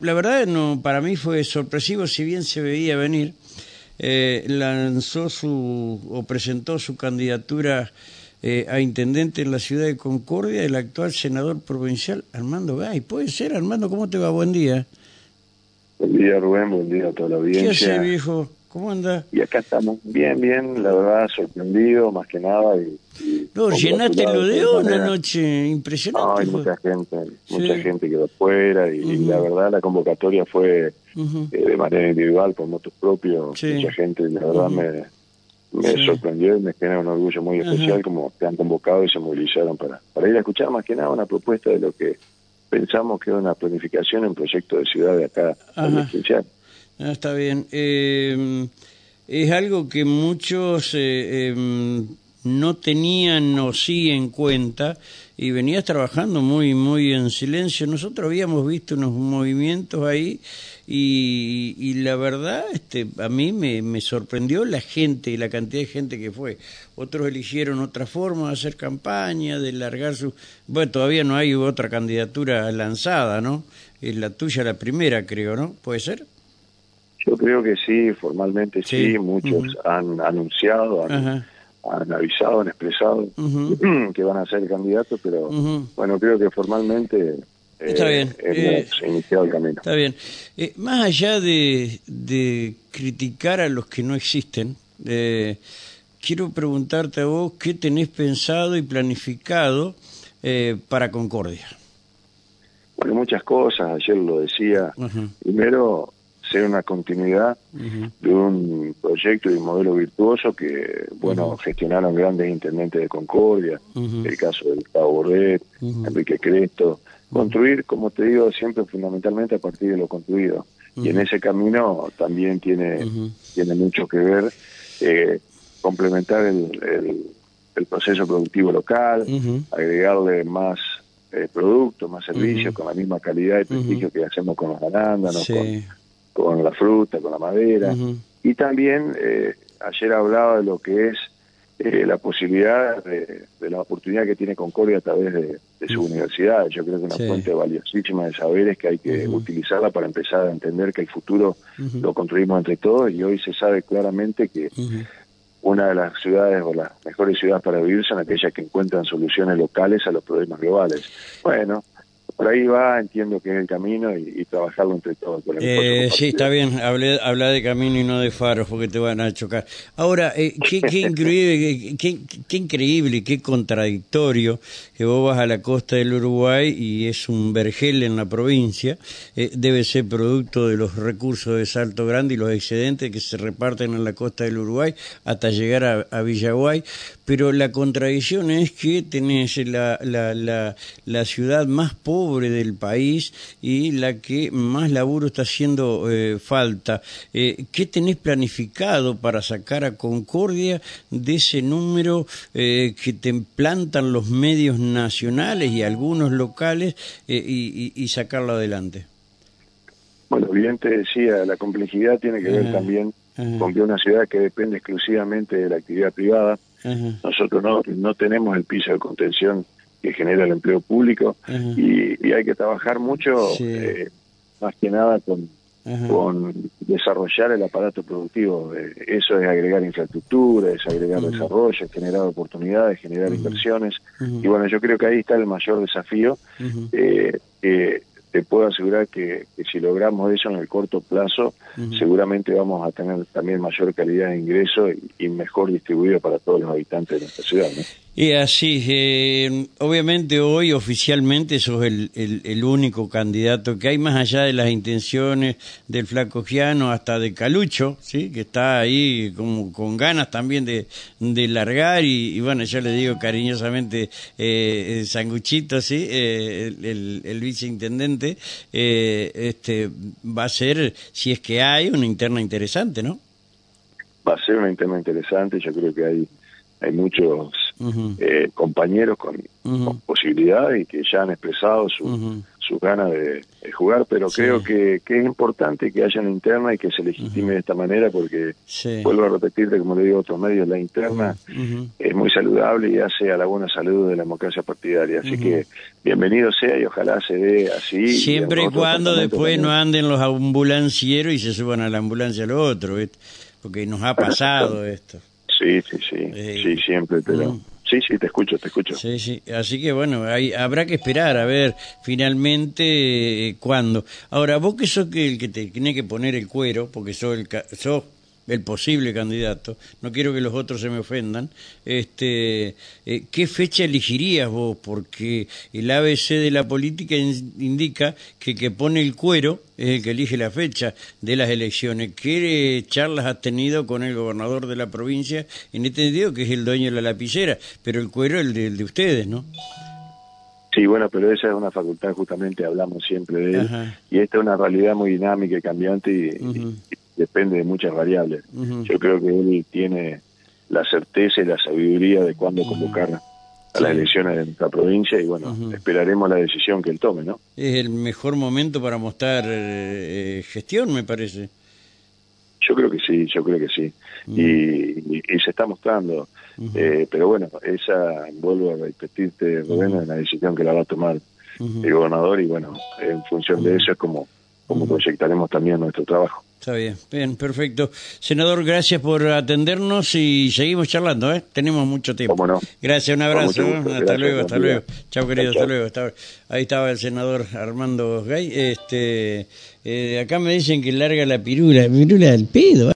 La verdad, no, para mí fue sorpresivo, si bien se veía venir. Eh, lanzó su o presentó su candidatura eh, a intendente en la ciudad de Concordia el actual senador provincial Armando Gay. Puede ser, Armando, ¿cómo te va? Buen día. Buen día, Rubén, buen día a toda la audiencia. ¿Qué hace, viejo? ¿Cómo anda? Y acá estamos bien, bien, la verdad, sorprendido más que nada. Y, no, llenaste lo de una noche impresionante. No, hay mucha gente, mucha gente que va fuera y, la verdad la convocatoria fue eh, de manera individual, por motos propios. Mucha gente, la verdad, me, me sorprendió y me genera un orgullo muy especial como te han convocado y se movilizaron para, para ir a escuchar más que nada una propuesta de lo que pensamos que es una planificación en proyecto de ciudad de acá, Ah, está bien. Eh, es algo que muchos eh, em, no tenían o sí en cuenta y venías trabajando muy muy en silencio. Nosotros habíamos visto unos movimientos ahí y, la verdad este a mí me, me sorprendió la gente y la cantidad de gente que fue. Otros eligieron otra forma de hacer campaña, de largar su... Bueno, todavía no hay otra candidatura lanzada, ¿no? Es la tuya la primera, creo, ¿no? ¿Puede ser? Yo creo que sí, formalmente sí, muchos han anunciado, han, avisado, han expresado que van a ser candidatos, pero bueno, creo que formalmente Está bien. Eh, hemos iniciado el camino. Está bien. Eh, más allá de, de, criticar a los que no existen, eh, quiero preguntarte a vos qué tenés pensado y planificado para Concordia. Bueno, muchas cosas, ayer lo decía. Primero, ser una continuidad de un proyecto y un modelo virtuoso que, bueno, gestionaron grandes intendentes de Concordia, el caso del Gustavo Bordet, Enrique Cresto, construir, como te digo, siempre fundamentalmente a partir de lo construido. Y en ese camino también tiene, tiene mucho que ver eh, complementar el, el, proceso productivo local, agregarle más eh, productos, más servicios con la misma calidad y prestigio que hacemos con los arándanos, con con la fruta, con la madera. Y también eh, ayer hablaba de lo que es eh, la posibilidad de, la oportunidad que tiene Concordia a través de, su universidad. Yo creo que una fuente valiosísima de saberes que hay que utilizarla para empezar a entender que el futuro lo construimos entre todos. Y hoy se sabe claramente que una de las ciudades o las mejores ciudades para vivir son aquellas que encuentran soluciones locales a los problemas globales. Bueno, por ahí va, entiendo que es el camino y, trabajarlo entre todos. eh, sí, está bien, habla de camino y no de faros porque te van a chocar. Ahora, eh, qué, qué, increíble, qué, qué, increíble, qué contradictorio que vos vas a la costa del Uruguay y es un vergel en la provincia, eh, debe ser producto de los recursos de Salto Grande y los excedentes que se reparten en la costa del Uruguay hasta llegar a, a Villaguay, pero la contradicción es que tenés la, la, la, la ciudad más pobre del país y la que más laburo está haciendo eh, falta. Eh, ¿Qué tenés planificado para sacar a Concordia de ese número eh, que te plantan los medios nacionales y algunos locales y, y, sacarlo adelante? Bueno, bien te decía, la complejidad tiene que ver también con que una ciudad que depende exclusivamente de la actividad privada, nosotros no, no tenemos el piso de contención que genera el empleo público y, hay que trabajar mucho, eh, más que nada con, con desarrollar el aparato productivo. Eh, eso es agregar infraestructura, es agregar desarrollo, generar oportunidades, generar inversiones. Y bueno, yo creo que ahí está el mayor desafío. Eh, te puedo asegurar que, si logramos eso en el corto plazo, seguramente vamos a tener también mayor calidad de ingreso y, y, mejor distribuido para todos los habitantes de nuestra ciudad. ¿no? Y así, eh, obviamente hoy oficialmente sos el, el, único candidato que hay, más allá de las intenciones del Flaco Giano, hasta de Calucho, ¿sí? que está ahí como con ganas también de, de largar, y, bueno, yo le digo cariñosamente eh, Sanguchito, ¿sí? Eh, el, el, viceintendente, eh, este, va a ser, si es que hay, una interna interesante, ¿no? Va a ser una interna interesante, yo creo que hay hay muchos eh, compañeros con, posibilidades y que ya han expresado su, sus ganas de, jugar, pero creo que, que, es importante que haya una interna y que se legitime de esta manera, porque vuelvo a repetirte, como le digo a otros medios, la interna es muy saludable y hace a la buena salud de la democracia partidaria. Así que bienvenido sea y ojalá se dé así. Siempre y, cuando después no anden los ambulancieros y se suban a la ambulancia los otros, porque nos ha pasado esto. Sí, sí, sí, eh, sí, siempre, pero... Sí, sí, te escucho, te escucho. Sí, sí, así que bueno, hay, habrá que esperar a ver finalmente eh, cuándo. Ahora, vos que sos el que te tiene que poner el cuero, porque sos, el, sos el posible candidato, no quiero que los otros se me ofendan, este, eh, ¿qué fecha elegirías vos? Porque el ABC de la política indica que el que pone el cuero es el que elige la fecha de las elecciones. ¿Qué charlas has tenido con el gobernador de la provincia en este sentido, que es el dueño de la lapicera? Pero el cuero es el de, ustedes, ¿no? Sí, bueno, pero esa es una facultad, justamente hablamos siempre de él, y esta es una realidad muy dinámica y cambiante y depende de muchas variables. Yo creo que él tiene la certeza y la sabiduría de cuándo convocar a las elecciones de nuestra provincia y bueno, esperaremos la decisión que él tome, ¿no? Es el mejor momento para mostrar eh, gestión, me parece. Yo creo que sí, yo creo que sí. y, se está mostrando. Eh, pero bueno, esa, vuelvo a repetirte, Rubén, es la decisión que la va a tomar el gobernador y bueno, en función de eso es como, como proyectaremos también nuestro trabajo. Está bien, bien, perfecto. Senador, gracias por atendernos y seguimos charlando, ¿eh? Tenemos mucho tiempo. Gracias, un abrazo. Hasta luego, hasta luego. Chao, querido, hasta luego. ahí estaba el senador Armando Gay. Este, eh, acá me dicen que larga la pirula, pirula del pedo.